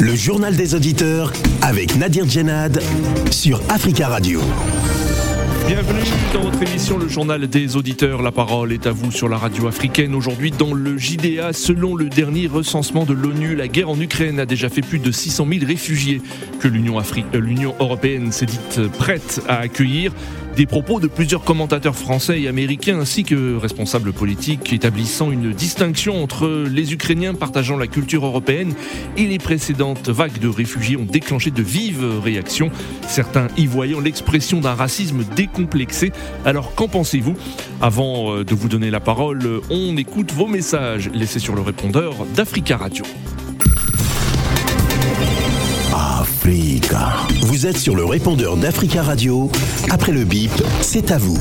Le journal des auditeurs avec Nadir Djenad sur Africa Radio. Bienvenue dans votre émission Le Journal des Auditeurs. La parole est à vous sur la radio africaine. Aujourd'hui, dans le JDA, selon le dernier recensement de l'ONU, la guerre en Ukraine a déjà fait plus de 600 000 réfugiés que l'Union euh, européenne s'est dite prête à accueillir. Des propos de plusieurs commentateurs français et américains ainsi que responsables politiques établissant une distinction entre les Ukrainiens partageant la culture européenne et les précédentes vagues de réfugiés ont déclenché de vives réactions, certains y voyant l'expression d'un racisme décomplexé. Alors qu'en pensez-vous? Avant euh, de vous donner la parole, on écoute vos messages laissés sur le répondeur d'Africa Radio. Vous êtes sur le répondeur d'Africa Radio. Après le bip, c'est à vous.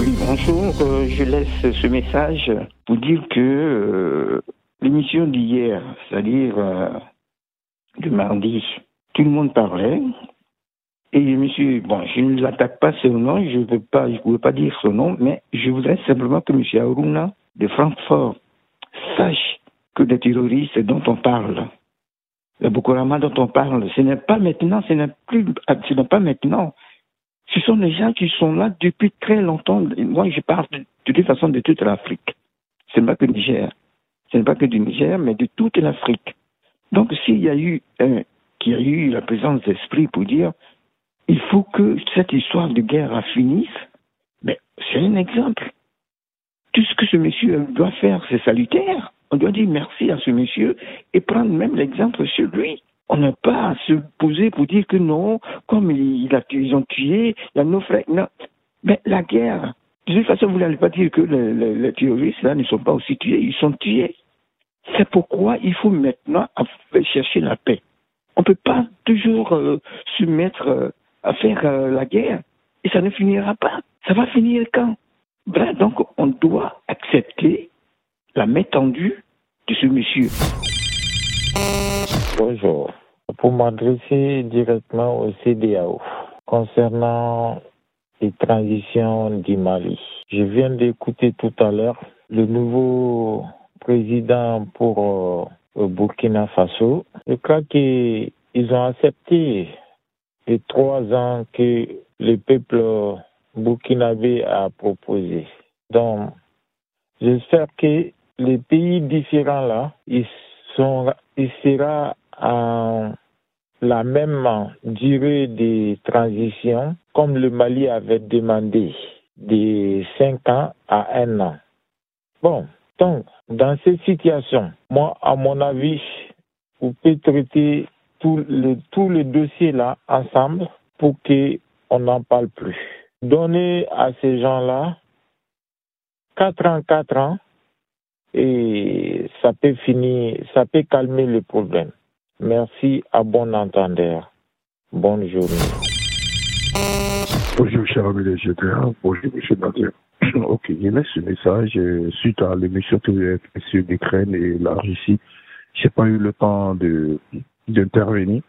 Oui, bonjour. Euh, je laisse ce message pour dire que euh, l'émission d'hier, c'est-à-dire euh, de mardi, tout le monde parlait. Et monsieur, bon, je ne l'attaque pas nom, je ne veux pas, je pouvais pas dire son nom, mais je voudrais simplement que monsieur Aruna de Francfort sache que des terroristes dont on parle, le Bokorama dont on parle, ce n'est pas maintenant, ce n'est plus, ce n'est pas maintenant. Ce sont des gens qui sont là depuis très longtemps. Moi, je parle de, toute façon de toute l'Afrique. Ce n'est pas que Niger. Ce n'est pas que du Niger, mais de toute l'Afrique. Donc, s'il y a eu qu'il y a eu la présence d'esprit pour dire, il faut que cette histoire de guerre finisse, mais c'est un exemple. Tout ce que ce monsieur doit faire, c'est salutaire. On doit dire merci à ce monsieur et prendre même l'exemple sur lui. On n'a pas à se poser pour dire que non, comme ils ont tué, il y a nos frères. Non. Mais la guerre, de toute façon, vous n'allez pas dire que les, terroristes là ne sont pas aussi tués, ils sont tués. C'est pourquoi il faut maintenant chercher la paix. On ne peut pas toujours euh, se mettre euh, à faire euh, la guerre et ça ne finira pas. Ça va finir quand? Donc on doit accepter la main de ce monsieur. Bonjour. Pour m'adresser directement au CDAO concernant les transitions du Mali. Je viens d'écouter tout à l'heure le nouveau président pour euh, Burkina Faso. Je crois qu'ils ont accepté les trois ans que le peuple burkinabé a proposé. Donc, j'espère que les pays différents là, ils sont, ils sera en la même durée de transition comme le Mali avait demandé de 5 ans à 1 an. Bon, donc, dans cette situation, moi, à mon avis, vous pouvez traiter tous les, tous les dossiers là ensemble pour qu'on n'en parle plus. Donner à ces gens-là 4 ans, 4 ans, et ça peut finir, ça peut calmer le problème. Merci, à bon entendeur. Bonne journée. Bonjour, cher ami GTA. Bonjour, monsieur Nadir. ok, je laisse ce message euh, suite à l'émission que vous avez sur l'Ukraine et la Russie. J'ai pas eu le temps de d'intervenir.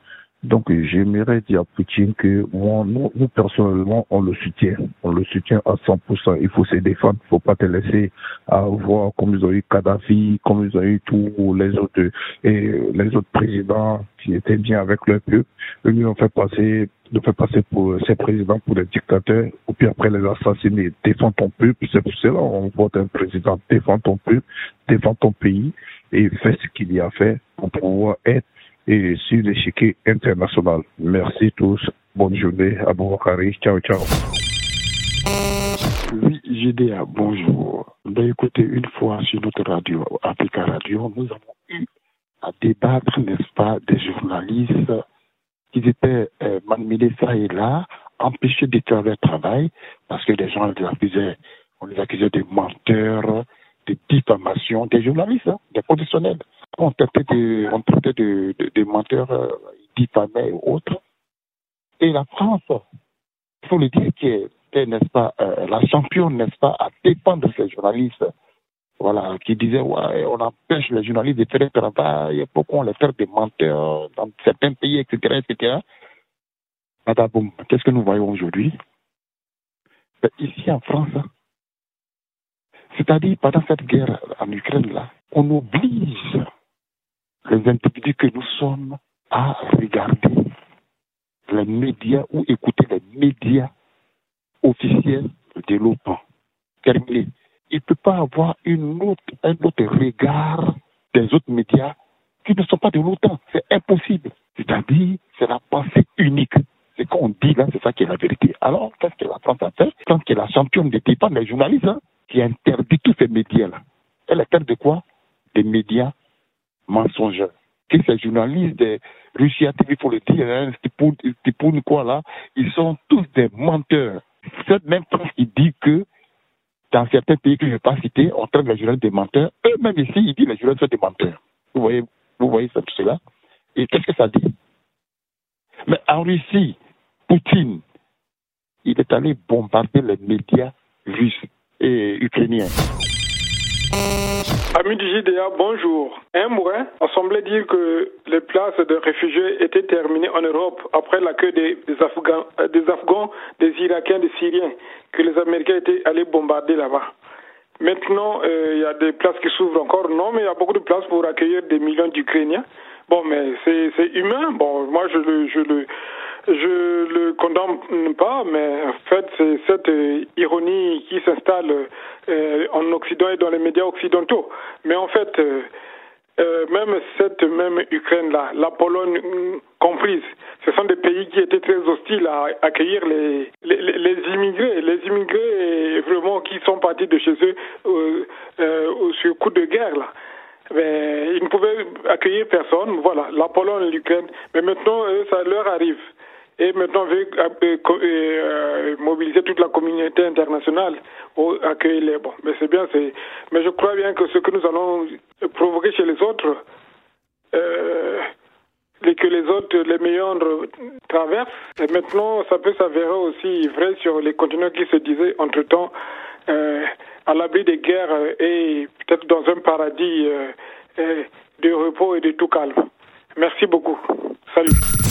Donc, j'aimerais dire à Poutine que moi, nous, personnellement, on le soutient. On le soutient à 100%. Il faut se défendre. Il faut pas te laisser avoir comme ils ont eu Kadhafi, comme ils ont eu tous les autres, et les autres présidents qui étaient bien avec leur peuple. Eux, nous ont fait passer, nous fait passer pour ces présidents pour des dictateurs, ou puis après les assassiner. Défends ton peuple. C'est pour cela qu'on vote un président. Défends ton peuple, défends ton pays et fais ce qu'il y a fait pour pouvoir être et sur l'échiquier international. Merci tous. Bonne journée. à Bakari. Ciao, ciao. Oui, GDA, bonjour. Ben, écoutez, une fois sur notre radio, Africa Radio, nous avons eu à débattre, n'est-ce pas, des journalistes qui étaient euh, malmenés ça et là, empêchés de faire leur travail, parce que les gens les accusaient, on les accusait de menteurs, de diffamation, des journalistes, hein, des professionnels on traitait de, on traitait de, de, menteurs euh, diffamés et autres. Et la France, il faut le dire, qui est, n'est-ce pas, euh, la championne, n'est-ce pas, à défendre ces journalistes, voilà, qui disaient, ouais, on empêche les journalistes de faire le travail, pourquoi on les fait des menteurs dans certains pays, etc., etc. Qu'est-ce que nous voyons aujourd'hui? Ben, Ici en France, c'est-à-dire pendant cette guerre en Ukraine, là, on oblige les individus que nous sommes à regarder les médias ou écouter les médias officiels de l'OTAN. Terminé. Il ne peut pas avoir une autre, un autre regard des autres médias qui ne sont pas de l'OTAN. C'est impossible. C'est-à-dire, c'est la pensée unique. Ce qu'on dit là, c'est ça qui est la vérité. Alors, qu'est-ce que la France a fait Quand que la championne des dépens des journalistes, hein, qui interdit tous ces médias-là? Elle est de quoi? Des médias mensongers. Que ces journalistes de Russie TV, il faut le dire, hein, pour quoi là, ils sont tous des menteurs. Cette même France qui dit que dans certains pays que je ne vais pas citer, on traite les journalistes des menteurs. Eux-mêmes ici, ils disent que les journalistes sont des menteurs. Vous voyez, vous voyez tout cela Et qu'est-ce que ça dit? Mais en Russie, Poutine, il est allé bombarder les médias russes et ukrainiens. Amis du JDA, bonjour. Un mois, on semblait dire que les places de réfugiés étaient terminées en Europe après l'accueil des, Afghans, des Afghans, des Irakiens, des Syriens, que les Américains étaient allés bombarder là-bas. Maintenant, euh, il y a des places qui s'ouvrent encore. Non, mais il y a beaucoup de places pour accueillir des millions d'Ukrainiens. Bon, mais c'est humain. Bon, moi, je le, je le, je le condamne pas, mais en fait, c'est cette euh, ironie qui s'installe euh, en Occident et dans les médias occidentaux. Mais en fait, euh, même cette même Ukraine-là, la Pologne comprise, ce sont des pays qui étaient très hostiles à accueillir les, les, les immigrés, les immigrés vraiment qui sont partis de chez eux euh, sur coup de guerre. Là. Mais ils ne pouvaient accueillir personne, voilà, la Pologne, l'Ukraine, mais maintenant, ça leur arrive et maintenant veut euh, euh, mobiliser toute la communauté internationale pour accueillir les bons. Mais c'est bien, c'est. Mais je crois bien que ce que nous allons provoquer chez les autres, euh, et que les autres, les meilleurs traversent. Et maintenant, ça peut s'avérer aussi vrai sur les continents qui se disaient entre-temps à l'abri des guerres et peut-être dans un paradis de repos et de tout calme. Merci beaucoup. Salut.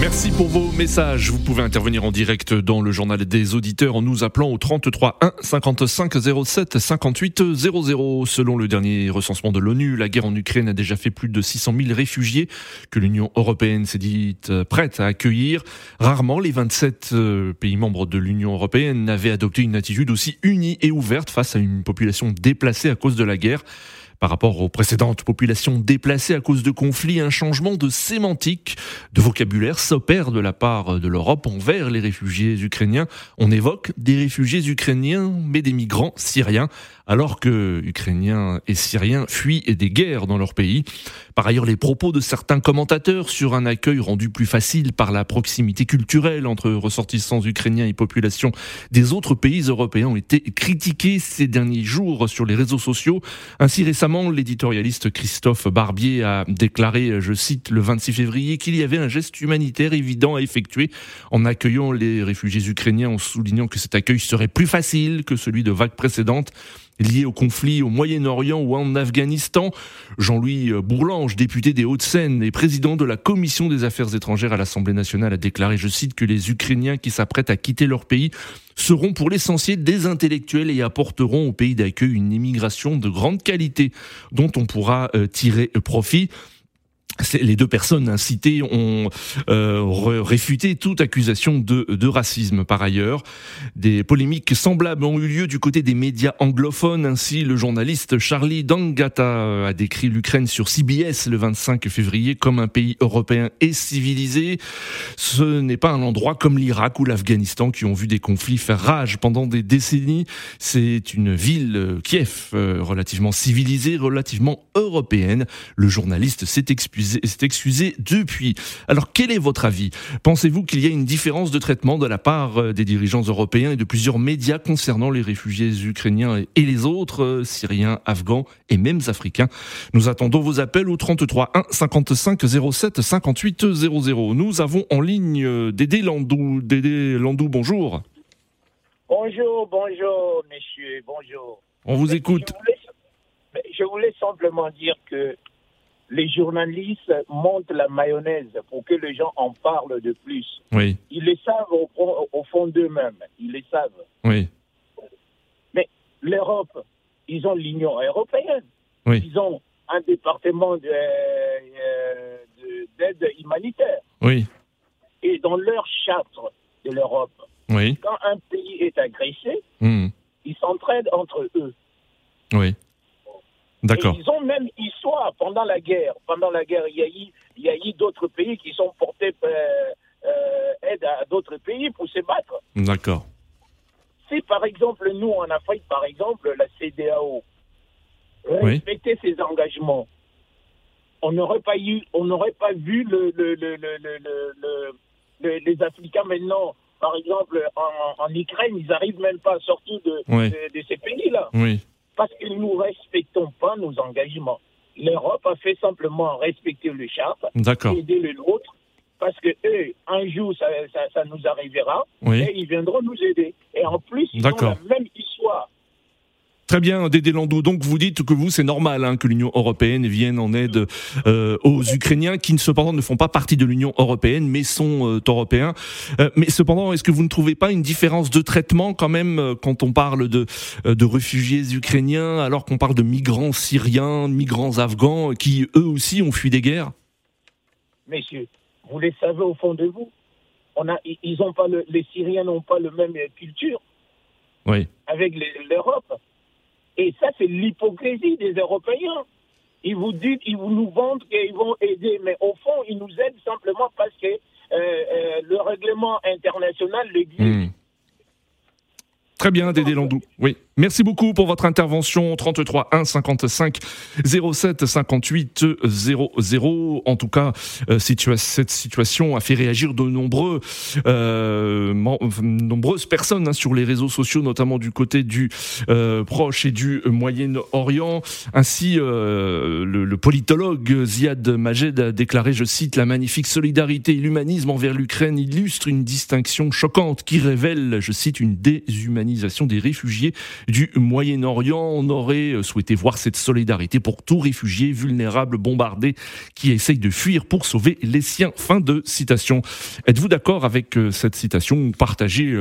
Merci pour vos messages. Vous pouvez intervenir en direct dans le journal des auditeurs en nous appelant au 33 1 55 07 58 00. Selon le dernier recensement de l'ONU, la guerre en Ukraine a déjà fait plus de 600 000 réfugiés que l'Union européenne s'est dite prête à accueillir. Rarement les 27 euh, pays membres de l'Union européenne n'avaient adopté une attitude aussi unie et ouverte face à une population déplacée à cause de la guerre. Par rapport aux précédentes populations déplacées à cause de conflits, un changement de sémantique, de vocabulaire s'opère de la part de l'Europe envers les réfugiés ukrainiens. On évoque des réfugiés ukrainiens, mais des migrants syriens alors que Ukrainiens et Syriens fuient des guerres dans leur pays. Par ailleurs, les propos de certains commentateurs sur un accueil rendu plus facile par la proximité culturelle entre ressortissants ukrainiens et populations des autres pays européens ont été critiqués ces derniers jours sur les réseaux sociaux. Ainsi récemment, l'éditorialiste Christophe Barbier a déclaré, je cite, le 26 février, qu'il y avait un geste humanitaire évident à effectuer en accueillant les réfugiés ukrainiens en soulignant que cet accueil serait plus facile que celui de vagues précédentes liés au conflit au Moyen-Orient ou en Afghanistan. Jean-Louis Bourlange, député des Hauts-de-Seine et président de la Commission des Affaires étrangères à l'Assemblée nationale, a déclaré, je cite, que les Ukrainiens qui s'apprêtent à quitter leur pays seront pour l'essentiel des intellectuels et apporteront au pays d'accueil une immigration de grande qualité dont on pourra euh, tirer profit les deux personnes citées ont euh, réfuté toute accusation de, de, racisme par ailleurs. Des polémiques semblables ont eu lieu du côté des médias anglophones. Ainsi, le journaliste Charlie Dangata a décrit l'Ukraine sur CBS le 25 février comme un pays européen et civilisé. Ce n'est pas un endroit comme l'Irak ou l'Afghanistan qui ont vu des conflits faire rage pendant des décennies. C'est une ville, euh, Kiev, euh, relativement civilisée, relativement européenne. Le journaliste s'est excusé s'est excusé depuis. Alors quel est votre avis? Pensez-vous qu'il y a une différence de traitement de la part euh, des dirigeants européens et de plusieurs médias concernant les réfugiés ukrainiens et les autres, euh, syriens, afghans et même africains? Nous attendons vos appels au 33 1 55 07 58 00. Nous avons en ligne euh, Dédé Landou. Dédé Landou, bonjour. Bonjour, bonjour, messieurs, bonjour. On vous écoute. je voulais simplement dire que les journalistes montent la mayonnaise pour que les gens en parlent de plus. Oui. Ils le savent au, fond d'eux-mêmes. Ils le savent. Oui. l'Europe, ils ont l'Union européenne. Oui. Ils ont un département de, euh, de- d'aide humanitaire. Oui, Et dans leur charte de l'Europe, oui, quand un pays est agressé, Hmm. ils s'entraident entre eux. oui. D'accord. Ils ont même histoire pendant la guerre. Pendant la guerre, il y a eu, il y a eu d'autres pays qui sont portés euh, euh, aide à d'autres pays pour se battre. D'accord. Si par exemple, nous en Afrique, par exemple, la CDAO respectait ses engagements, on n'aurait pas eu, on n'aurait pas vu le, le- le- le- le- le- le- le- les Africains maintenant, par exemple, en, en Ukraine, ils n'arrivent même pas à sortir de, Oui. de- de ces pays-là Oui, parce que nous ne respectons pas nos engagements. L'Europe a fait simplement respecter le charte, aider les nôtres, parce que eux, un jour, ça, ça- ça nous arrivera, Oui. et ils viendront nous aider. Et en plus, ils ont la même histoire. Très bien, Dédé Landou. Donc vous dites que vous, c'est normal hein, que l'Union européenne vienne en aide euh, aux Ukrainiens qui, cependant, ne font pas partie de l'Union européenne, mais sont euh, européens. Euh, mais cependant, est-ce que vous ne trouvez pas une différence de traitement quand même quand on parle de, de réfugiés ukrainiens, alors qu'on parle de migrants syriens, migrants afghans, qui eux aussi ont fui des guerres? Messieurs, vous les savez au fond de vous. On a, ils- ont pas le- les Syriens n'ont pas le même culture Oui. avec l'Europe. Et ça, c'est l'hypocrisie des Européens. Ils vous disent, ils nous vendent qu'ils vont aider, mais au fond, ils nous aident simplement parce que euh, euh, le règlement international l'exige. Hmm. Très bien, Dédé Landou. Oui. Merci beaucoup pour votre intervention. 33 1 55 07 58 00. En tout cas, euh, cette situation a fait réagir de nombreux, euh, nombreuses personnes hein, sur les réseaux sociaux, notamment du côté du euh, Proche et du Moyen-Orient. Ainsi, le, politologue Ziad Majed a déclaré, je cite, la magnifique solidarité et l'humanisme envers l'Ukraine illustre une distinction choquante qui révèle, je cite, une déshumanisation des réfugiés du Moyen-Orient. On aurait euh, souhaité voir cette solidarité pour tout réfugié vulnérable, bombardé, qui essaye de fuir pour sauver les siens. Fin de citation. Êtes-vous d'accord avec euh, cette citation ou partagez,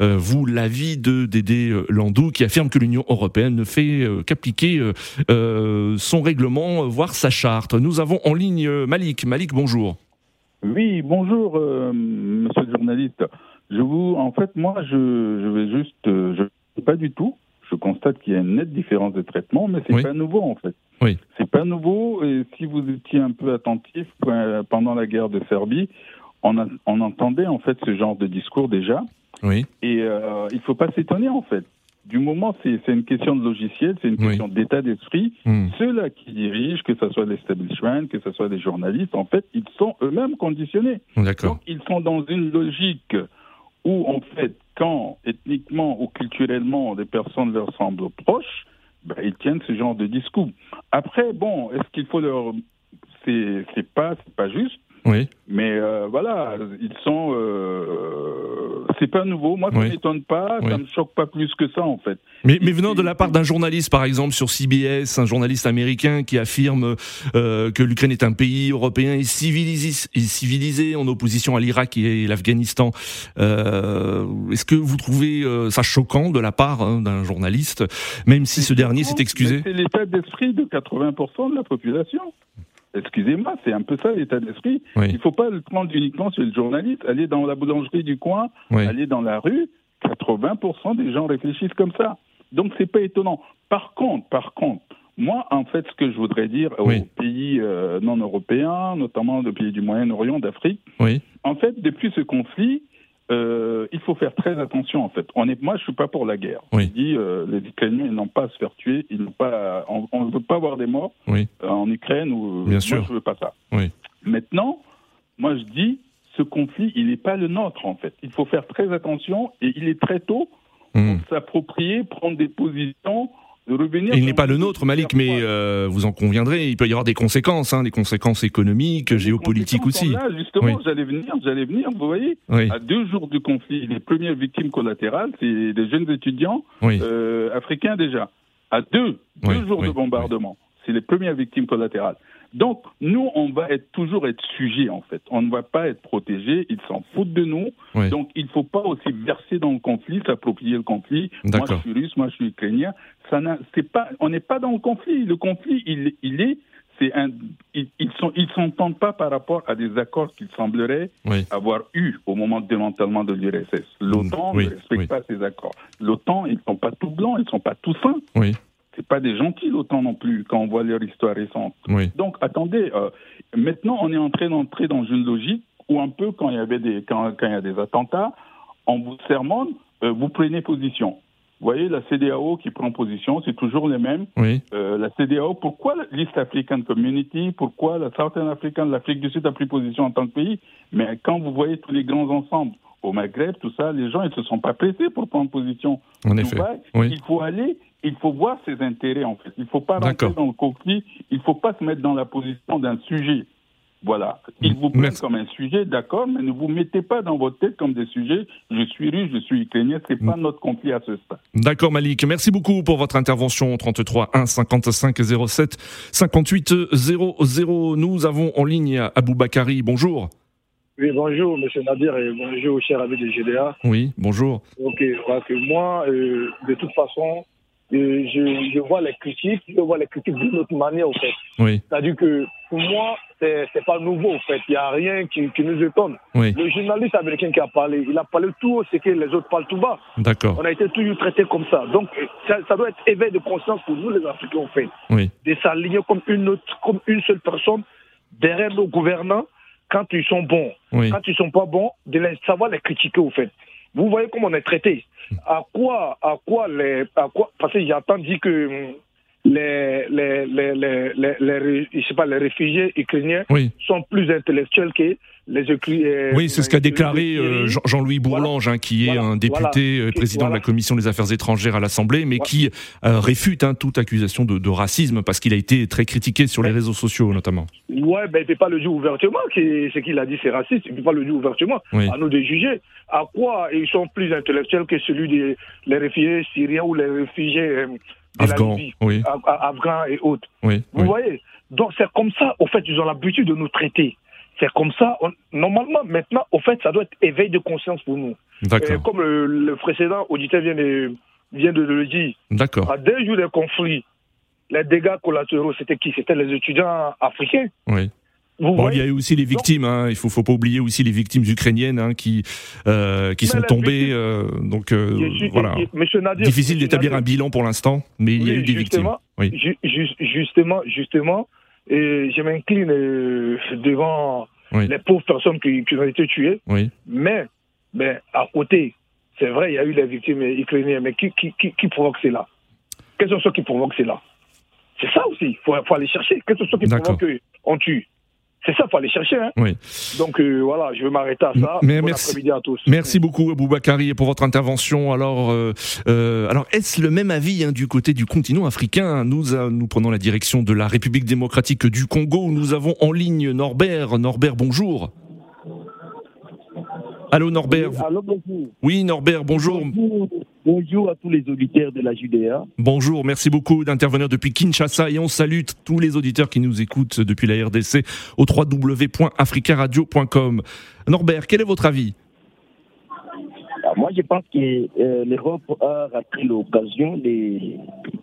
euh, l'avis de Dédé Landou qui affirme que l'Union européenne ne fait qu'appliquer son règlement, voire sa charte? Nous avons en ligne Malik. Malik, bonjour. Oui, bonjour, monsieur le journaliste. Je vous, en fait, moi, je, je vais juste, euh, je pas du tout. Je constate qu'il y a une nette différence de traitement, mais c'est Oui. pas nouveau en fait. Oui. C'est pas nouveau. Et si vous étiez un peu attentif euh, pendant la guerre de Serbie, on, a- on entendait en fait ce genre de discours déjà. Oui. Et euh, il faut pas s'étonner en fait. Du moment, c'est c'est une question de logiciel, c'est une Oui. question d'état d'esprit. Hmm. Ceux-là qui dirigent, que ce soit l'establishment, que ce soit les journalistes, en fait, ils sont eux-mêmes conditionnés. D'accord. Donc, ils sont dans une logique où, en fait, quand ethniquement ou culturellement des personnes leur semblent proches, ben, ils tiennent ce genre de discours. Après, bon, est-ce qu'il faut leur. C'est pas, c'est pas juste, Oui. mais euh, voilà, ils sont. Euh, c'est pas nouveau. Moi, ça Oui. m'étonne pas, Oui. ça me choque pas plus que ça, en fait. Mais, mais venant de la part d'un journaliste, par exemple, sur CBS, un journaliste américain qui affirme euh, que l'Ukraine est un pays européen et civilisé, et civilisé en opposition à l'Irak et l'Afghanistan, est-ce que vous trouvez ça choquant de la part hein, d'un journaliste, même si ce dernier s'est excusé C'est l'état d'esprit de 80% de la population. Excusez-moi, c'est un peu ça l'état d'esprit. Oui. Il ne faut pas le prendre uniquement sur le journaliste. Aller dans la boulangerie du coin, Oui. aller dans la rue, 80% des gens réfléchissent comme ça. Donc c'est pas étonnant. Par contre, par contre, moi, en fait, ce que je voudrais dire Oui. aux pays euh, non européens, notamment aux pays du Moyen-Orient, d'Afrique, en fait, depuis ce conflit, euh, il faut faire très attention. En fait, on est, moi, je suis pas pour la guerre. Oui. Je dis, euh, les Ukrainiens ils n'ont pas à se faire tuer, ils n'ont pas, on ne veut pas avoir des morts Oui. euh, en Ukraine ou Bien moi, sûr. je veux pas ça. Oui. Maintenant, moi, je dis, ce conflit, il n'est pas le nôtre en fait. Il faut faire très attention et il est très tôt Hmm. pour s'approprier, prendre des positions, il n'est pas le nôtre, Malik, mais euh, vous en conviendrez, il peut y avoir des conséquences, hein, des conséquences économiques, géopolitiques conséquences aussi. Là, justement, Oui. j'allais venir, j'allais venir, vous voyez. Oui. À deux jours du conflit, les premières victimes collatérales, c'est des jeunes étudiants Oui. euh, africains déjà. À deux, deux jours de bombardement. C'est les premières victimes collatérales. Donc, nous, on va être, toujours être sujet, en fait. On ne va pas être protégé. Ils s'en foutent de nous. Donc, il ne faut pas aussi verser dans le conflit, s'approprier le conflit. Moi, je suis russe, moi, je suis ukrainien. Ça pas, on n'est pas dans le conflit. Le conflit, il, il est c'est un, ils ne s'entendent pas par rapport à des accords qu'ils sembleraient avoir eus au moment du démantèlement de l'URSS. L'OTAN ne respecte pas ces accords. L'OTAN, ils ne sont pas tout blancs, ils ne sont pas tout sains. C'est pas des gentils l'OTAN non plus quand on voit leur histoire récente. Donc attendez, euh, maintenant on est en train d'entrer dans une logique où un peu quand il y avait des quand, quand il y a des attentats, on vous sermonne, euh, vous prenez position. Vous voyez, la CDAO qui prend position, c'est toujours les mêmes. Oui. Euh, la CDAO, pourquoi l'East African Community, pourquoi la Southern African, l'Afrique du Sud a pris position en tant que pays? Mais quand vous voyez tous les grands ensembles, au Maghreb, tout ça, les gens, ils se sont pas pressés pour prendre position. En effet. oui. Il faut aller, il faut voir ses intérêts, en fait. Il ne faut pas rentrer dans le conflit, il ne faut pas se mettre dans la position d'un sujet. Voilà. Ils vous prennent comme un sujet, d'accord, mais ne vous mettez pas dans votre tête comme des sujets. Je suis russe, je suis ukrainien, c'est pas notre conflit à ce stade. D'accord, Malik. Merci beaucoup pour votre intervention. 33 1 55 07 58 00. Nous avons en ligne Abou Bakari. Bonjour. Oui, bonjour, monsieur Nadir, et bonjour, cher ami de GDA. Oui, bonjour. Ok, moi, euh, de toute façon, je, je, vois les critiques, je vois les critiques d'une autre manière, en fait. Oui. C'est-à-dire que pour moi, c'est, c'est pas nouveau, en fait. Il n'y a rien qui, qui nous étonne. Oui. Le journaliste américain qui a parlé, il a parlé tout haut, c'est que les autres parlent tout bas. D'accord. On a été toujours traités comme ça. Donc, ça, ça, doit être éveil de conscience pour nous, les Africains, en fait. Oui. De s'aligner comme une autre, comme une seule personne derrière nos gouvernants quand ils sont bons. Oui. Quand ils sont pas bons, de les, savoir les critiquer, au fait. Vous voyez comment on est traité. À quoi, à quoi les, à quoi, parce que j'ai entendu que les, les, les, les, les, je sais pas, les réfugiés ukrainiens sont plus intellectuels que les euh, Oui, c'est ce qu'a déclaré euh, Jean-Louis Bourlange, hein, qui est un député euh, président de la commission des affaires étrangères à l'Assemblée, mais qui réfute hein, toute accusation de, de racisme parce qu'il a été très critiqué sur les réseaux sociaux notamment. Ouais, ben il ne peut pas le dire ouvertement, ce qu'il a dit c'est raciste, il ne peut pas le dire ouvertement, à nous de juger. À quoi ils sont plus intellectuels que celui des les réfugiés syriens ou les réfugiés afghans, oui. afghans et autres. Oui, Vous voyez? Donc c'est comme ça, au fait, ils ont l'habitude de nous traiter. C'est comme ça. normalement, maintenant, au fait, ça doit être éveil de conscience pour nous. D'accord. Comme le, précédent auditeur vient de, vient de le dire. D'accord. À deux jours de conflit, les dégâts collatéraux, c'était qui? C'était les étudiants africains. Oui bon, il y a eu aussi les victimes. Hein. Il faut, faut pas oublier aussi les victimes ukrainiennes hein, qui euh, qui sont tombées. Euh, donc euh, voilà. Difficile d'établir un bilan pour l'instant, mais il y a eu des victimes. Oui. justement, justement, et je m'incline euh, devant les pauvres personnes qui, qui, ont été tuées. Oui. Mais, mais à côté, c'est vrai, il y a eu les victimes ukrainiennes, mais qui, qui, qui, qui provoque cela? Quels sont ceux qui provoquent cela? C'est ça aussi, il faut, faut, aller chercher. Quels sont ceux qui provoquent qu'on tue? C'est ça, il faut aller chercher. Hein. Oui. Donc euh, voilà, je vais m'arrêter à ça. Mais merci, à tous. Merci beaucoup, Aboubakari, pour votre intervention. Alors, euh, euh, alors est-ce le même avis hein, du côté du continent africain? Nous, nous prenons la direction de la République démocratique du Congo. Où nous avons en ligne Norbert. Norbert, bonjour. Allô Norbert. Oui, Norbert, bonjour. bonjour. à tous les auditeurs de la Judéa. Bonjour, merci beaucoup d'intervenir depuis Kinshasa et on salue tous les auditeurs qui nous écoutent depuis la RDC au www.africaradio.com. Norbert, quel est votre avis? Ah, Moi, je pense que euh, l'Europe a raté l'occasion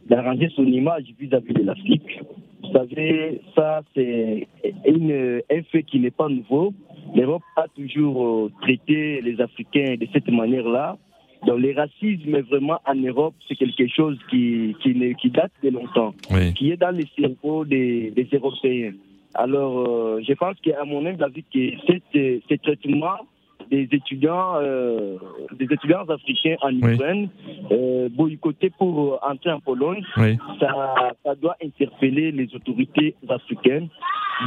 d'arranger son image vis-à-vis de l'Afrique. Vous savez, ça, c'est un fait qui n'est pas nouveau L'Europe a toujours euh, traité les Africains de cette manière-là. Donc, le racisme, vraiment, en Europe, c'est quelque chose qui, qui, date de longtemps, qui est dans les cerveaux des, Européens. Alors, euh, je pense qu'à mon avis, que ce traitement des étudiants, euh, des étudiants africains en Ukraine, boycottés pour entrer en Pologne, ça, ça doit interpeller les autorités africaines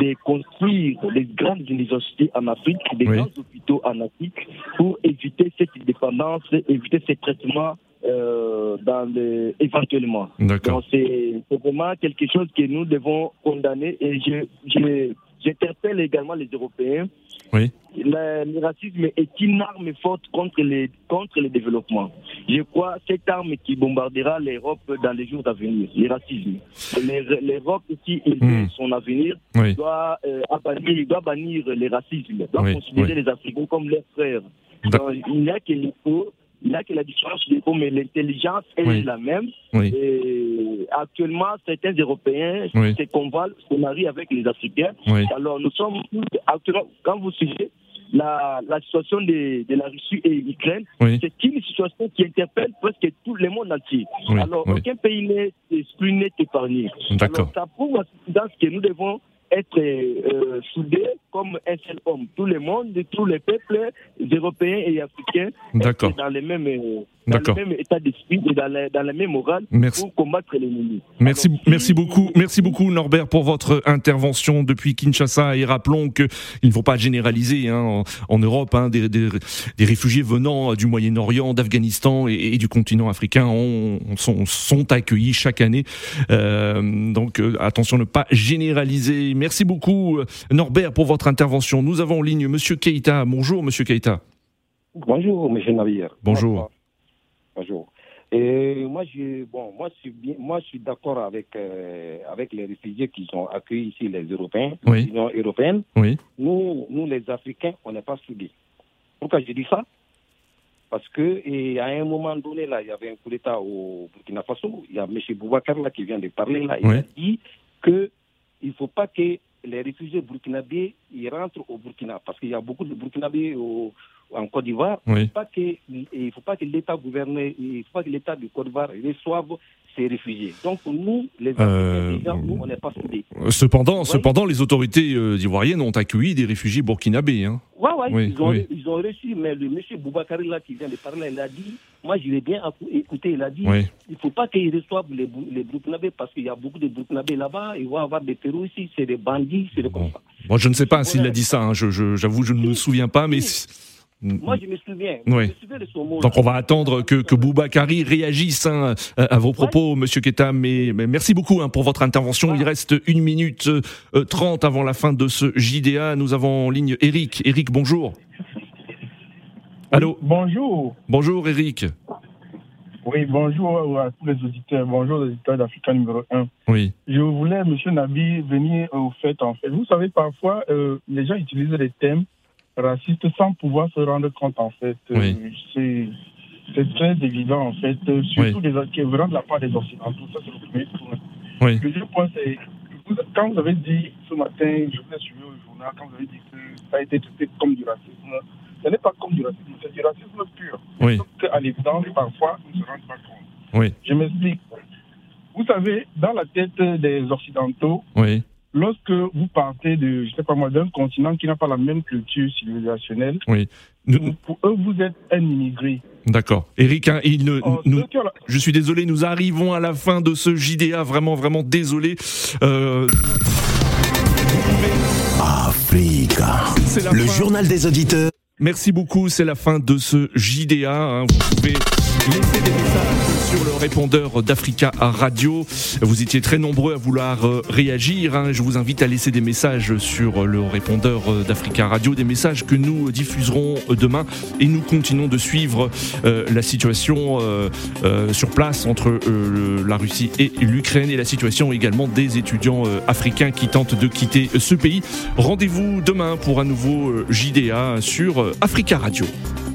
de construire des grandes universités en Afrique, des grands hôpitaux en Afrique, pour éviter cette dépendance, éviter ces traitements euh, dans le, éventuellement. Donc c'est vraiment quelque chose que nous devons condamner et je, je j'interpelle également les Européens. Oui. Le, racisme est une arme forte contre les contre le développement. je crois, cette arme qui bombardera l'Europe dans les jours à venir, le racisme. L'Europe, si veut hmm. son avenir, doit, euh, bannir, doit bannir le racisme, doit considérer les Africains comme leurs frères. il n'y a que il a que la différence mais l'intelligence est la même. Et actuellement, certains Européens se convalent, se marient avec les Africains. Alors nous sommes actuellement, quand vous suivez, la, la situation de, de, la Russie et l'Ukraine, c'est une situation qui interpelle presque tout le monde entier. Alors, aucun pays n'est n'est épargné. Alors, ça prouve que nous devons être euh, soudés comme un seul homme. Tout le monde, tous les peuples européens et africains, dans les mêmes euh, dans le même état d'esprit et dans la, dans la même morale merci. pour combattre l'ennemi. Merci, merci beaucoup, merci beaucoup Norbert pour votre intervention depuis Kinshasa et rappelons que il ne faut pas généraliser hein, en, Europe hein, des, des, des, réfugiés venant du Moyen-Orient, d'Afghanistan et, du continent africain ont, sont, sont, accueillis chaque année. Euh, donc euh, attention ne pas généraliser. Merci beaucoup Norbert pour votre intervention. Nous avons en ligne Monsieur Keita. Bonjour Monsieur Keita. Bonjour Monsieur Navire. Bonjour. Bonjour. Et moi, je, bon, moi, je suis bien, moi, je suis d'accord avec euh, avec les réfugiés qui sont accueillis ici, les Européens, l'Union européenne. Oui. Nous, nous, les Africains, on n'est pas soudés. Pourquoi je dis ça? Parce que et à un moment donné, là, il y avait un coup d'État au Burkina Faso. Il y a M. Boubacar là qui vient de parler là. Il a dit que il faut pas que les réfugiés burkinabés ils rentrent au Burkina parce qu'il y a beaucoup de Burkinabés au, en Côte d'Ivoire, il ne faut pas que l'État gouverne, il faut pas que l'État du Côte d'Ivoire reçoive ces réfugiés. Donc nous, les euh, nous, on n'est pas soudés. Cependant, cependant, les autorités euh, ivoiriennes ont accueilli des réfugiés burkinabés. Hein. Ouais, ouais, oui, ils, ont, ils ont reçu, mais le monsieur Boubacar là qui vient de parler, il a dit, moi je l'ai bien écouté, il a dit, il ne faut pas qu'ils reçoivent les, les Burkinabés parce qu'il y a beaucoup de Burkinabés là-bas, il va y avoir des terroristes, c'est des bandits, c'est des comme ça. Bon, je ne sais pas s'il a dit ça, hein. j'avoue, je, je, je, ne me souviens pas, mais... Moi, je me souviens. Donc, on va attendre que, que Boubacari réagisse hein, à vos propos, Monsieur Ketam. Mais, merci beaucoup hein, pour votre intervention. Il reste une minute euh, trente avant la fin de ce JDA. Nous avons en ligne Eric. Eric, bonjour. Allô Bonjour. Bonjour, Eric. Oui, bonjour à tous les auditeurs. Bonjour aux auditeurs d'Africa numéro 1. Oui. Je voulais, Monsieur Nabi, venir au fait, en fait. Vous savez, parfois, euh, les gens utilisent des thèmes raciste sans pouvoir se rendre compte, en fait. Euh, c'est très évident, en fait, euh, surtout des, qui de la part des Occidentaux. Ça, c'est le premier point. Oui. Le deuxième point, c'est quand vous avez dit ce matin, je vous ai suivi au journal, quand vous avez dit que ça a été traité comme du racisme, ce n'est pas comme du racisme, c'est du racisme pur. Oui. Sauf qu'à l'évidence, parfois, on ne se rend pas compte. Oui. Je m'explique. Vous savez, dans la tête des Occidentaux, oui lorsque vous partez de, je sais pas moi, d'un continent qui n'a pas la même culture civilisationnelle, oui. pour eux, vous êtes un immigré. D'accord. Eric, hein, il ne, oh, nous, je suis désolé, nous arrivons à la fin de ce JDA, vraiment, vraiment désolé. Euh... Africa, le journal des auditeurs. Merci beaucoup, c'est la fin de ce JDA. Hein. Vous pouvez laisser des messages sur le répondeur d'Africa Radio. Vous étiez très nombreux à vouloir euh, réagir. Hein. Je vous invite à laisser des messages sur le répondeur euh, d'Africa Radio, des messages que nous diffuserons euh, demain. Et nous continuons de suivre la situation sur place entre la Russie et l'Ukraine et la situation également des étudiants africains qui tentent de quitter ce pays. Rendez-vous demain pour un nouveau JDA sur Africa Radio.